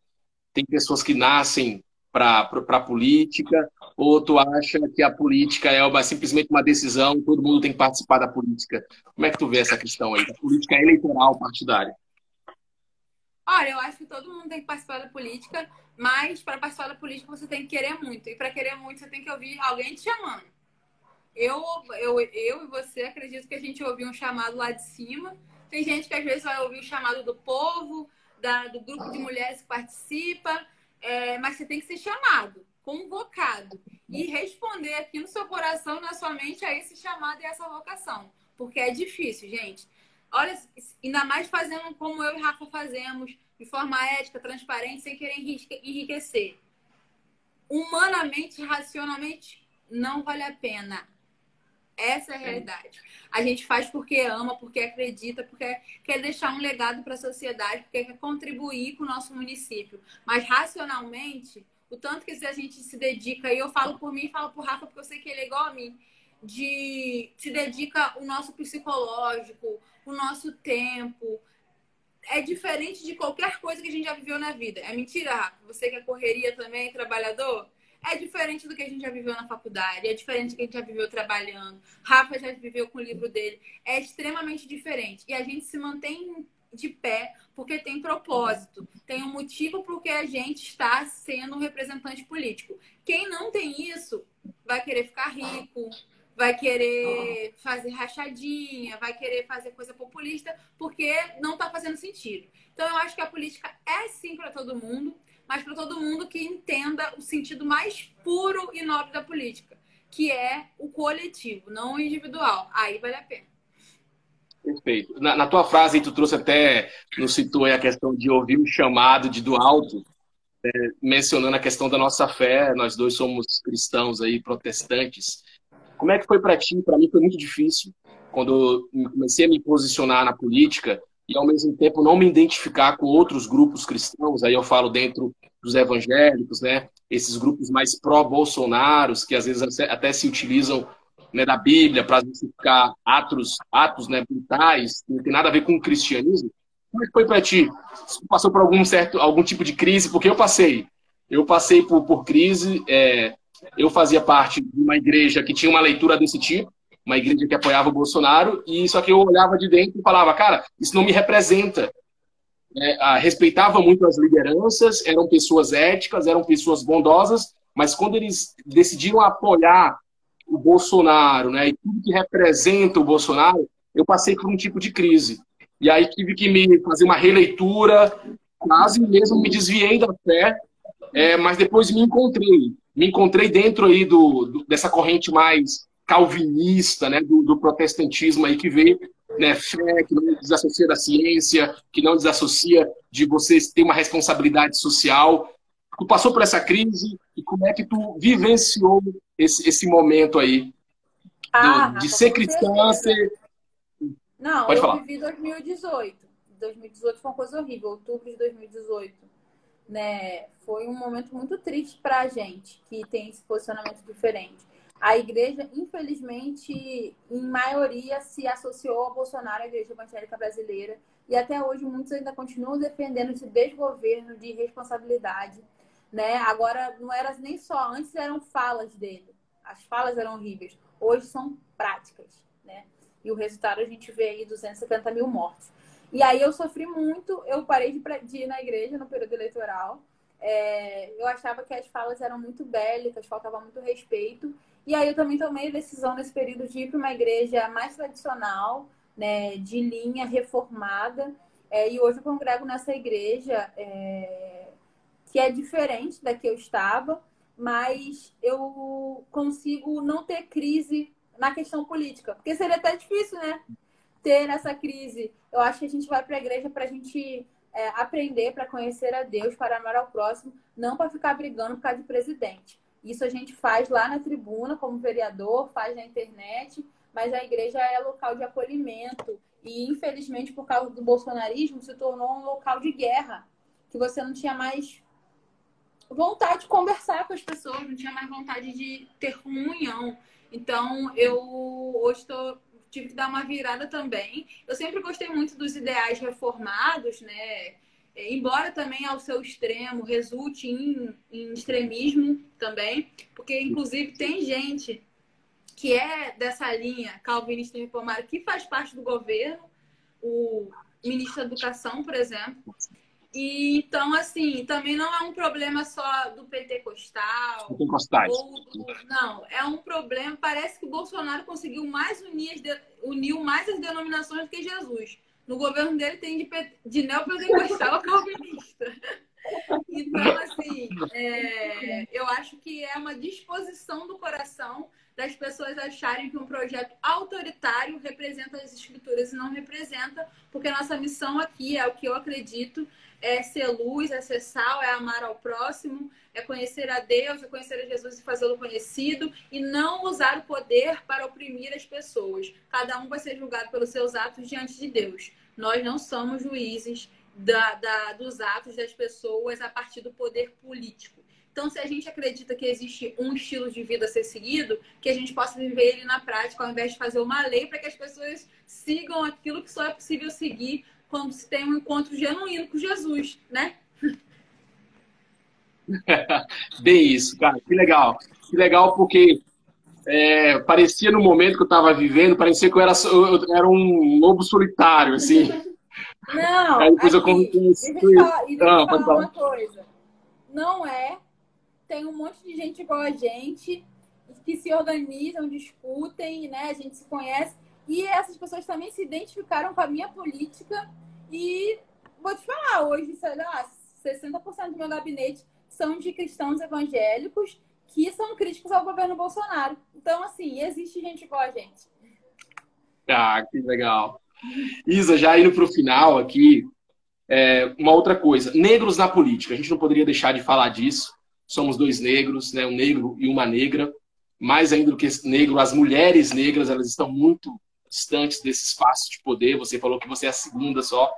Tem pessoas que nascem para a política? Ou tu acha que a política é uma, simplesmente uma decisão, todo mundo tem que participar da política? Como é que tu vê essa questão aí, da política eleitoral partidária? Olha, eu acho que todo mundo tem que participar da política, mas para participar da política você tem que querer muito. E para querer muito você tem que ouvir alguém te chamando. Eu, eu, eu e você acredito que a gente ouviu um chamado lá de cima. Tem gente que às vezes vai ouvir o chamado do povo, da, do grupo de mulheres que participa, é, mas você tem que ser chamado, convocado e responder aqui no seu coração, na sua mente, a esse chamado e essa vocação. Porque é difícil, gente. Olha, ainda mais fazendo como eu e Rafa fazemos, de forma ética, transparente, sem querer enriquecer. Humanamente, racionalmente, não vale a pena. Essa é a realidade. A gente faz porque ama, porque acredita, porque quer deixar um legado para a sociedade, porque quer contribuir com o nosso município. Mas racionalmente, o tanto que a gente se dedica, e eu falo por mim, falo por Rafa, porque eu sei que ele é igual a mim, de se dedica o nosso psicológico, o nosso tempo. É diferente de qualquer coisa que a gente já viveu na vida. É mentira? Você que é correria também, trabalhador? é diferente do que a gente já viveu na faculdade, é diferente do que a gente já viveu trabalhando. Rafa já viveu com o livro dele. É extremamente diferente. E a gente se mantém de pé porque tem propósito, tem um motivo porque a gente está sendo um representante político. Quem não tem isso vai querer ficar rico, vai querer fazer rachadinha, vai querer fazer coisa populista porque não está fazendo sentido. Então eu acho que a política é sim para todo mundo mas para todo mundo que entenda o sentido mais puro e nobre da política, que é o coletivo, não o individual. Aí vale a pena. Perfeito. Na, na tua frase, tu trouxe até, nos citou a questão de ouvir o chamado de do alto, é, mencionando a questão da nossa fé. Nós dois somos cristãos aí, protestantes. Como é que foi para ti? Para mim foi muito difícil quando comecei a me posicionar na política e ao mesmo tempo não me identificar com outros grupos cristãos, aí eu falo dentro dos evangélicos, né? Esses grupos mais pró-bolsonaros, que às vezes até se utilizam né, da Bíblia para justificar atos, atos né, brutais, não tem nada a ver com o cristianismo. Como é que foi para ti? Você passou por algum certo, algum tipo de crise? Porque eu passei. Eu passei por, por crise. É, eu fazia parte de uma igreja que tinha uma leitura desse tipo uma igreja que apoiava o Bolsonaro, e só que eu olhava de dentro e falava, cara, isso não me representa. É, respeitava muito as lideranças, eram pessoas éticas, eram pessoas bondosas, mas quando eles decidiram apoiar o Bolsonaro, né, e tudo que representa o Bolsonaro, eu passei por um tipo de crise. E aí tive que me fazer uma releitura, quase mesmo me desviei da fé, é, mas depois me encontrei. Me encontrei dentro aí do, do dessa corrente mais calvinista, né, do, do, protestantismo aí que vê né, fé, que não desassocia da ciência, que não desassocia de você ter uma responsabilidade social. Tu passou por essa crise e como é que tu vivenciou esse, esse momento aí ah, do, de ser cristã, ser... Não, Pode eu falar. vivi 2018. 2018 foi uma coisa horrível, outubro de 2018. Né? Foi um momento muito triste para a gente que tem esse posicionamento diferente a igreja, infelizmente, em maioria, se associou ao Bolsonaro, a igreja evangélica brasileira. E até hoje muitos ainda continuam defendendo esse desgoverno de responsabilidade. Né? Agora, não era nem só, antes eram falas dele. As falas eram horríveis. Hoje são práticas. Né? E o resultado a gente vê aí 270 mil mortes. E aí eu sofri muito, eu parei de, ir na igreja no período eleitoral. É, eu achava que as falas eram muito bélicas, faltava muito respeito. E aí eu também tomei a decisão nesse período de ir para uma igreja mais tradicional, né, de linha reformada. É, e hoje eu congrego nessa igreja é, que é diferente da que eu estava, mas eu consigo não ter crise na questão política, porque seria até difícil, né? Ter essa crise. Eu acho que a gente vai para a igreja para a gente é, aprender, para conhecer a Deus, para amar ao próximo, não para ficar brigando por causa de presidente. Isso a gente faz lá na tribuna, como vereador, faz na internet, mas a igreja é local de acolhimento. E, infelizmente, por causa do bolsonarismo, se tornou um local de guerra, que você não tinha mais vontade de conversar com as pessoas, não tinha mais vontade de ter comunhão. Então, eu hoje tô, tive que dar uma virada também. Eu sempre gostei muito dos ideais reformados, né? embora também ao seu extremo resulte em, em extremismo também, porque inclusive tem gente que é dessa linha calvinista reformada que faz parte do governo, o ministro da Educação, por exemplo. E, então, assim, também não é um problema só do pentecostal. Pentecostais. Ou, não, é um problema. Parece que o Bolsonaro conseguiu mais unir, as, uniu mais as denominações do que Jesus. No governo dele tem de, de neopentecostal a calvinista. Então, assim, é, eu acho que é uma disposição do coração das pessoas acharem que um projeto autoritário representa as escrituras e não representa, porque nossa missão aqui é o que eu acredito, é ser luz, é ser sal, é amar ao próximo, é conhecer a Deus, é conhecer a Jesus e fazê-lo conhecido, e não usar o poder para oprimir as pessoas. Cada um vai ser julgado pelos seus atos diante de Deus. Nós não somos juízes da, da, dos atos das pessoas a partir do poder político. Então, se a gente acredita que existe um estilo de vida a ser seguido, que a gente possa viver ele na prática, ao invés de fazer uma lei para que as pessoas sigam aquilo que só é possível seguir quando se tem um encontro genuíno com Jesus, né? Bem isso, cara. Que legal. Que legal porque é, parecia no momento que eu estava vivendo, parecia que eu era, eu era um lobo solitário, assim. Não, Aí depois aqui, eu deixa eu falar, deixa ah, falar uma coisa. Não é tem um monte de gente igual a gente que se organizam, discutem, né? A gente se conhece. E essas pessoas também se identificaram com a minha política. E vou te falar, hoje, sei lá, 60% do meu gabinete são de cristãos evangélicos que são críticos ao governo Bolsonaro. Então, assim, existe gente igual a gente. Ah, que legal. Isa, já indo para o final aqui, é, uma outra coisa. Negros na política. A gente não poderia deixar de falar disso somos dois negros, né, um negro e uma negra. Mais ainda do que negro, as mulheres negras elas estão muito distantes desse espaço de poder. Você falou que você é a segunda só.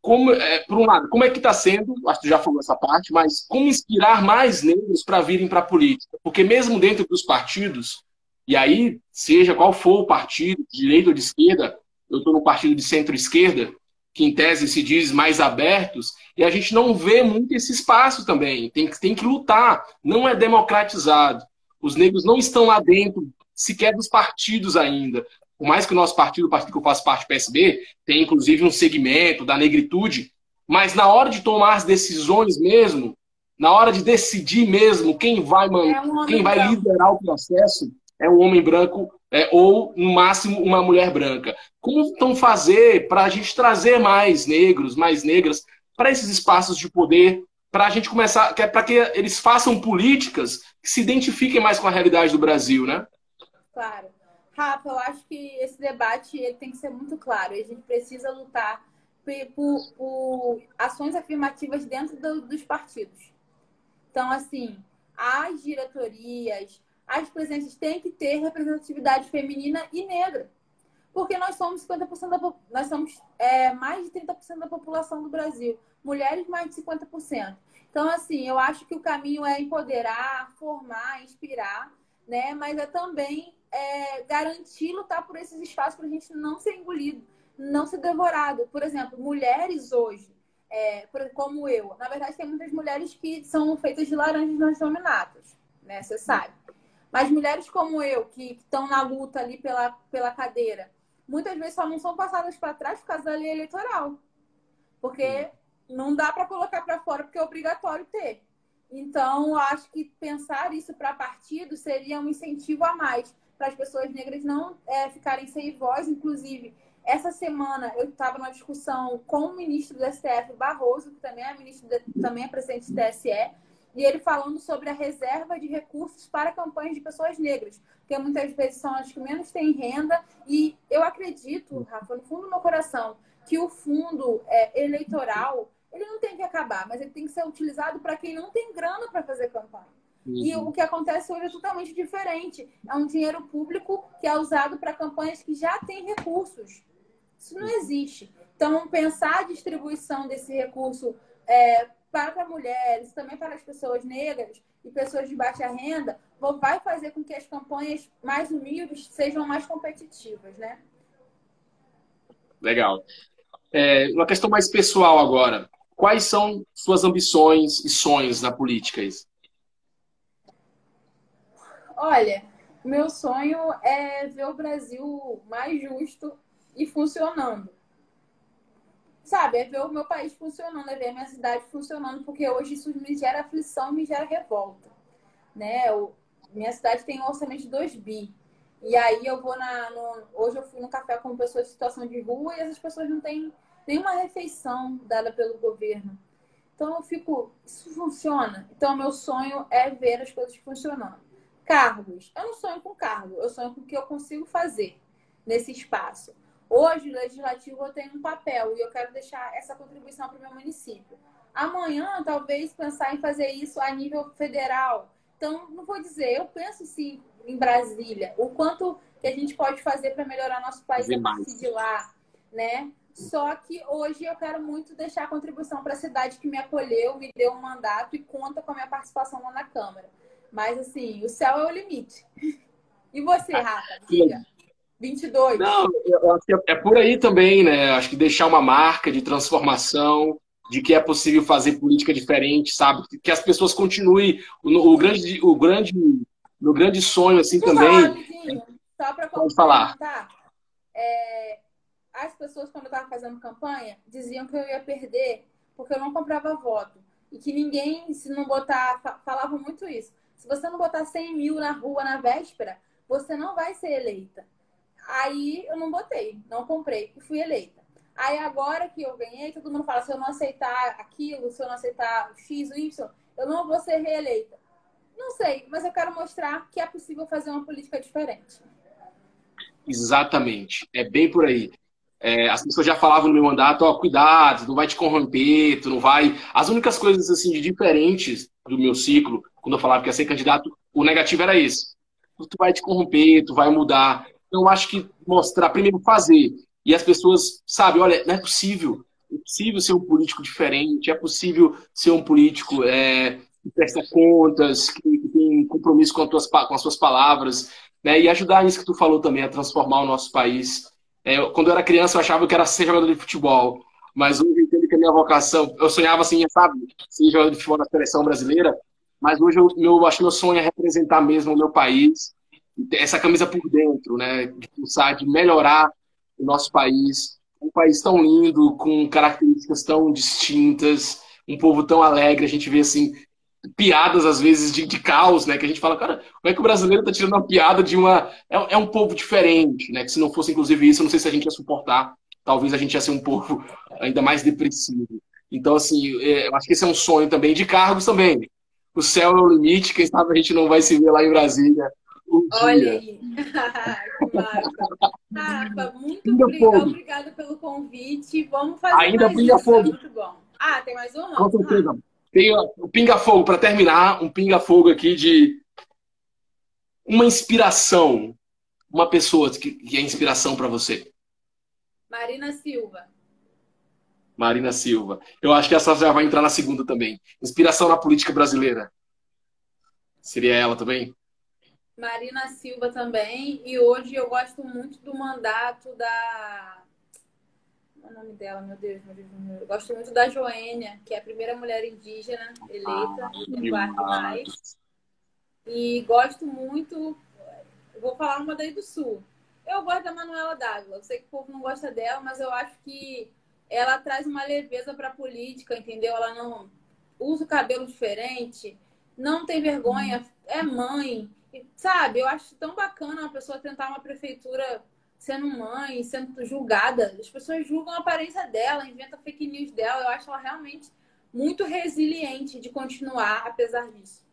Como, é, por um lado, como é que está sendo? Acho que já falou essa parte, mas como inspirar mais negros para virem para a política? Porque mesmo dentro dos partidos, e aí, seja qual for o partido, de direita ou de esquerda, eu estou no partido de centro-esquerda, que em tese se diz mais abertos, e a gente não vê muito esse espaço também. Tem, tem que lutar, não é democratizado. Os negros não estão lá dentro sequer dos partidos ainda. Por mais que o nosso partido, o partido que eu faço parte, PSB, tem inclusive um segmento da negritude, mas na hora de tomar as decisões mesmo, na hora de decidir mesmo quem vai, é um quem vai liderar o processo, é um homem branco é, ou, no máximo, uma mulher branca. Como estão fazer para a gente trazer mais negros, mais negras para esses espaços de poder, para a gente começar, é para que eles façam políticas que se identifiquem mais com a realidade do Brasil, né? Claro. Rafa, eu acho que esse debate ele tem que ser muito claro. A gente precisa lutar por, por ações afirmativas dentro do, dos partidos. Então, assim, as diretorias, as presenças têm que ter representatividade feminina e negra. Porque nós somos 50% da nós somos é, mais de 30% da população do Brasil. Mulheres, mais de 50%. Então, assim, eu acho que o caminho é empoderar, formar, inspirar, né? Mas é também é, garantir lutar por esses espaços para a gente não ser engolido, não ser devorado. Por exemplo, mulheres hoje, é, como eu, na verdade, tem muitas mulheres que são feitas de laranjas nas dominatas, né? Você sabe. Mas mulheres como eu, que estão na luta ali pela, pela cadeira, muitas vezes só não são passadas para trás por causa da lei eleitoral. Porque não dá para colocar para fora, porque é obrigatório ter. Então, eu acho que pensar isso para partido seria um incentivo a mais para as pessoas negras não é, ficarem sem voz. Inclusive, essa semana eu estava numa discussão com o ministro do STF, Barroso, que também é ministro, de, também é presidente do TSE, e ele falando sobre a reserva de recursos para campanhas de pessoas negras, que muitas vezes são as que menos têm renda. E eu acredito, Rafa, no fundo do meu coração, que o fundo é, eleitoral ele não tem que acabar, mas ele tem que ser utilizado para quem não tem grana para fazer campanha. Uhum. E o que acontece hoje é totalmente diferente. É um dinheiro público que é usado para campanhas que já têm recursos. Isso não existe. Então, pensar a distribuição desse recurso é, para mulheres, também para as pessoas negras e pessoas de baixa renda, vai fazer com que as campanhas mais humildes sejam mais competitivas, né? Legal. É, uma questão mais pessoal agora. Quais são suas ambições e sonhos na política? Olha, meu sonho é ver o Brasil mais justo e funcionando. Sabe, é ver o meu país funcionando, é ver a minha cidade funcionando, porque hoje isso me gera aflição, me gera revolta. Né? Eu, minha cidade tem um orçamento de 2 bi. E aí eu vou na. No, hoje eu fui no café com pessoas em situação de rua e essas pessoas não têm nenhuma refeição dada pelo governo. Então eu fico, isso funciona? Então meu sonho é ver as coisas funcionando. Cargos. Eu não sonho com cargo, eu sonho com o que eu consigo fazer nesse espaço. Hoje, o legislativo eu tenho um papel e eu quero deixar essa contribuição para o meu município. Amanhã, talvez, pensar em fazer isso a nível federal. Então, não vou dizer, eu penso sim em Brasília, o quanto que a gente pode fazer para melhorar nosso país a partir de lá, né? Só que hoje eu quero muito deixar a contribuição para a cidade que me acolheu, me deu um mandato e conta com a minha participação lá na Câmara. Mas, assim, o céu é o limite. E você, Rafa? Diga. 22. Não, eu acho que é, é por aí também, né? Acho que deixar uma marca de transformação, de que é possível fazer política diferente, sabe? Que as pessoas continuem. O, o grande, o grande, meu grande sonho, assim, Deixa também. Falar, só para falar. É, as pessoas, quando eu estava fazendo campanha, diziam que eu ia perder porque eu não comprava voto. E que ninguém, se não botar. Falavam muito isso. Se você não botar 100 mil na rua na véspera, você não vai ser eleita. Aí eu não botei, não comprei e fui eleita. Aí agora que eu ganhei, todo mundo fala: se eu não aceitar aquilo, se eu não aceitar X ou Y, eu não vou ser reeleita. Não sei, mas eu quero mostrar que é possível fazer uma política diferente. Exatamente. É bem por aí. É, as pessoas já falavam no meu mandato, ó, cuidado, não vai te corromper, tu não vai. As únicas coisas assim de diferentes do meu ciclo, quando eu falava que ia ser candidato, o negativo era esse. Tu vai te corromper, tu vai mudar. Então, acho que mostrar, primeiro fazer. E as pessoas sabem, olha, não é possível. É possível ser um político diferente, é possível ser um político é, que presta contas, que, que tem compromisso com, tuas, com as suas palavras, né? E ajudar nisso que tu falou também, a transformar o nosso país é, quando eu era criança, eu achava que era ser jogador de futebol. Mas hoje eu entendo que a minha vocação. Eu sonhava assim, sabe? Ser jogador de futebol na seleção brasileira. Mas hoje eu, meu, acho que meu sonho é representar mesmo o meu país. Essa camisa por dentro, né? De pensar, de melhorar o nosso país. Um país tão lindo, com características tão distintas, um povo tão alegre. A gente vê assim, piadas, às vezes, de, de, caos, né? Que a gente fala, cara, como é que o brasileiro tá tirando uma piada de uma. É, é, um povo diferente, né? Que se não fosse, inclusive, isso, eu não sei se a gente ia suportar. Talvez a gente ia ser um povo ainda mais depressivo. Então, assim, é, eu acho que esse é um sonho também, de cargos também. O céu é o limite, quem sabe a gente não vai se ver lá em Brasília. Um Olha aí. Rafa, muito obrigado, obrigado pelo convite. Vamos fazer Ainda mais isso, fogo. muito bom. Ah, tem mais uma? Com certeza. Ah. Tem o pinga-fogo, para terminar, um pinga-fogo aqui de uma inspiração. Uma pessoa que, que é inspiração para você. Marina Silva. Marina Silva. Eu acho que essa já vai entrar na segunda também. Inspiração na política brasileira. Seria ela também? Marina Silva também. E hoje eu gosto muito do mandato da o nome dela, meu Deus, meu Deus, meu Deus. Eu gosto muito da Joênia, que é a primeira mulher indígena eleita ah, no Eduardo Mais. E gosto muito, vou falar uma daí do Sul. Eu gosto da Manuela Dávila. Eu sei que o povo não gosta dela, mas eu acho que ela traz uma leveza para a política, entendeu? Ela não usa o cabelo diferente, não tem vergonha, é mãe, sabe? Eu acho tão bacana uma pessoa tentar uma prefeitura sendo mãe, sendo julgada. As pessoas julgam a aparência dela, inventam fake news dela. Eu acho ela realmente muito resiliente de continuar apesar disso.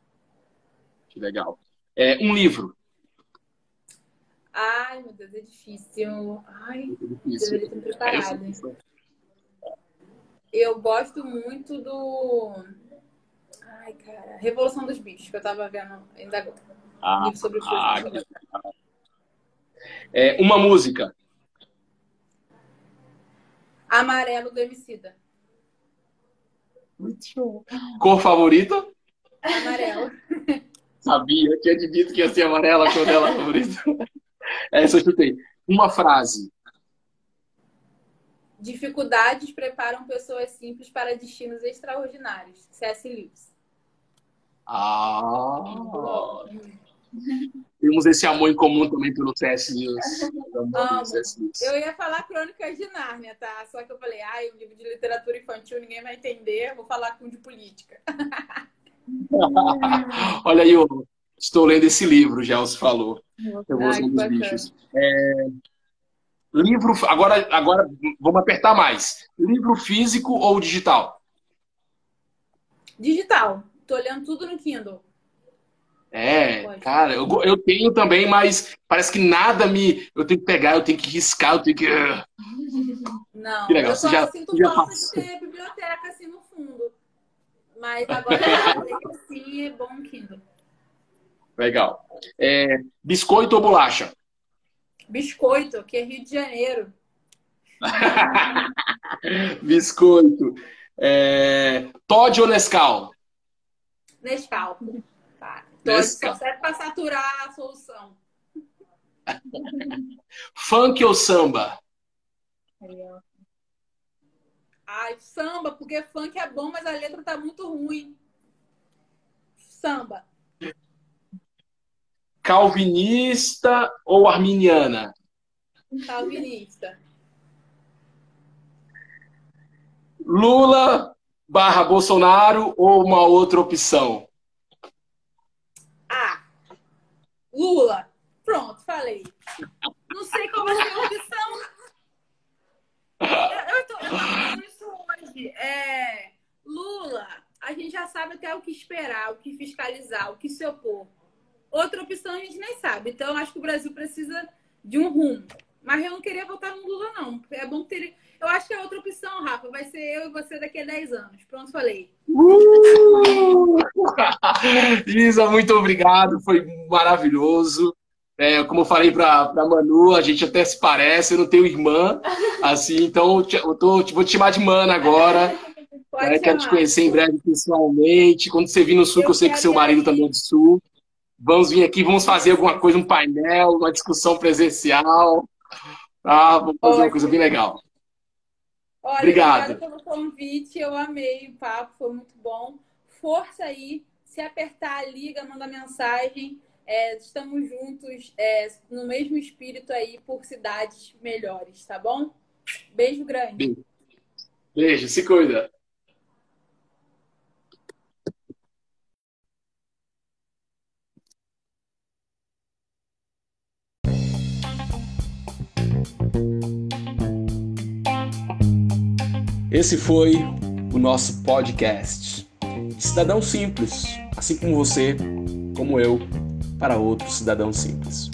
Que legal. É, um livro. Ai, meu Deus, é difícil. Ai, é difícil. deveria ter preparado. É eu gosto muito do. Ai, cara. Revolução dos Bichos, que eu tava vendo ainda agora. Ah, livro sobre o ah, é, uma música. Amarelo do Emicida. Muito show. Cor favorita? Amarelo. Sabia, tinha dito que ia ser amarela a cor dela favorita. Essa eu chutei. Uma frase. Dificuldades preparam pessoas simples para destinos extraordinários. C.S. Lewis. Ah! Temos esse amor em comum também pelo C.S. Lewis. Eu ia falar Crônicas de Nárnia, tá? Só que eu falei, ai, um livro de literatura infantil ninguém vai entender, vou falar com um de política. Olha aí, eu estou lendo esse livro, já os falou. Eu vou dos bichos. É... Livro, agora, agora vamos apertar mais. Livro físico ou digital? Digital. Tô olhando tudo no Kindle. É, Pode. cara, eu, eu tenho também, mas parece que nada me. Eu tenho que pegar, eu tenho que riscar, eu tenho que. Não, que legal. eu só já, sinto já falta de ter biblioteca assim no fundo. Mas agora sim é bom Kindle. Legal. É, biscoito ou bolacha? Biscoito, que é Rio de Janeiro. biscoito. É, Todd ou Nescau? Nescau. Todd só serve para saturar a solução. Funk ou samba? Ai, samba, porque funk é bom, mas a letra tá muito ruim. Samba. Calvinista ou arminiana? Calvinista. Lula barra Bolsonaro ou uma outra opção? Ah, Lula. Pronto, falei. Não sei vai ser a opção. Eu, eu, tô, isso hoje. É, Lula, a gente já sabe até o que esperar, o que fiscalizar, o que se opor. Outra opção a gente nem sabe. Então, acho que o Brasil precisa de um rumo. Mas eu não queria votar no Lula, não. É bom ter. Eu acho que a outra opção, Rafa, vai ser eu e você daqui a 10 anos. Pronto, falei. Uh! Isa, muito obrigado. Foi maravilhoso. É, como eu falei para a Manu, a gente até se parece, eu não tenho irmã, assim, então eu tô, vou te chamar de Mana agora. É, quero te conhecer em breve pessoalmente. Quando você vir no sul, eu que eu sei que seu marido também é do sul. Vamos vir aqui, vamos fazer alguma coisa, um painel, uma discussão presencial. Ah, vamos fazer uma coisa bem legal. Olha, Obrigado. pelo convite, eu amei o papo, foi muito bom. Força aí, se apertar, liga, manda mensagem. É, estamos juntos é, no mesmo espírito aí por cidades melhores, tá bom? Beijo grande. Beijo, Beijo se cuida. Esse foi o nosso podcast. Cidadão simples, assim como você, como eu, para outro cidadão simples.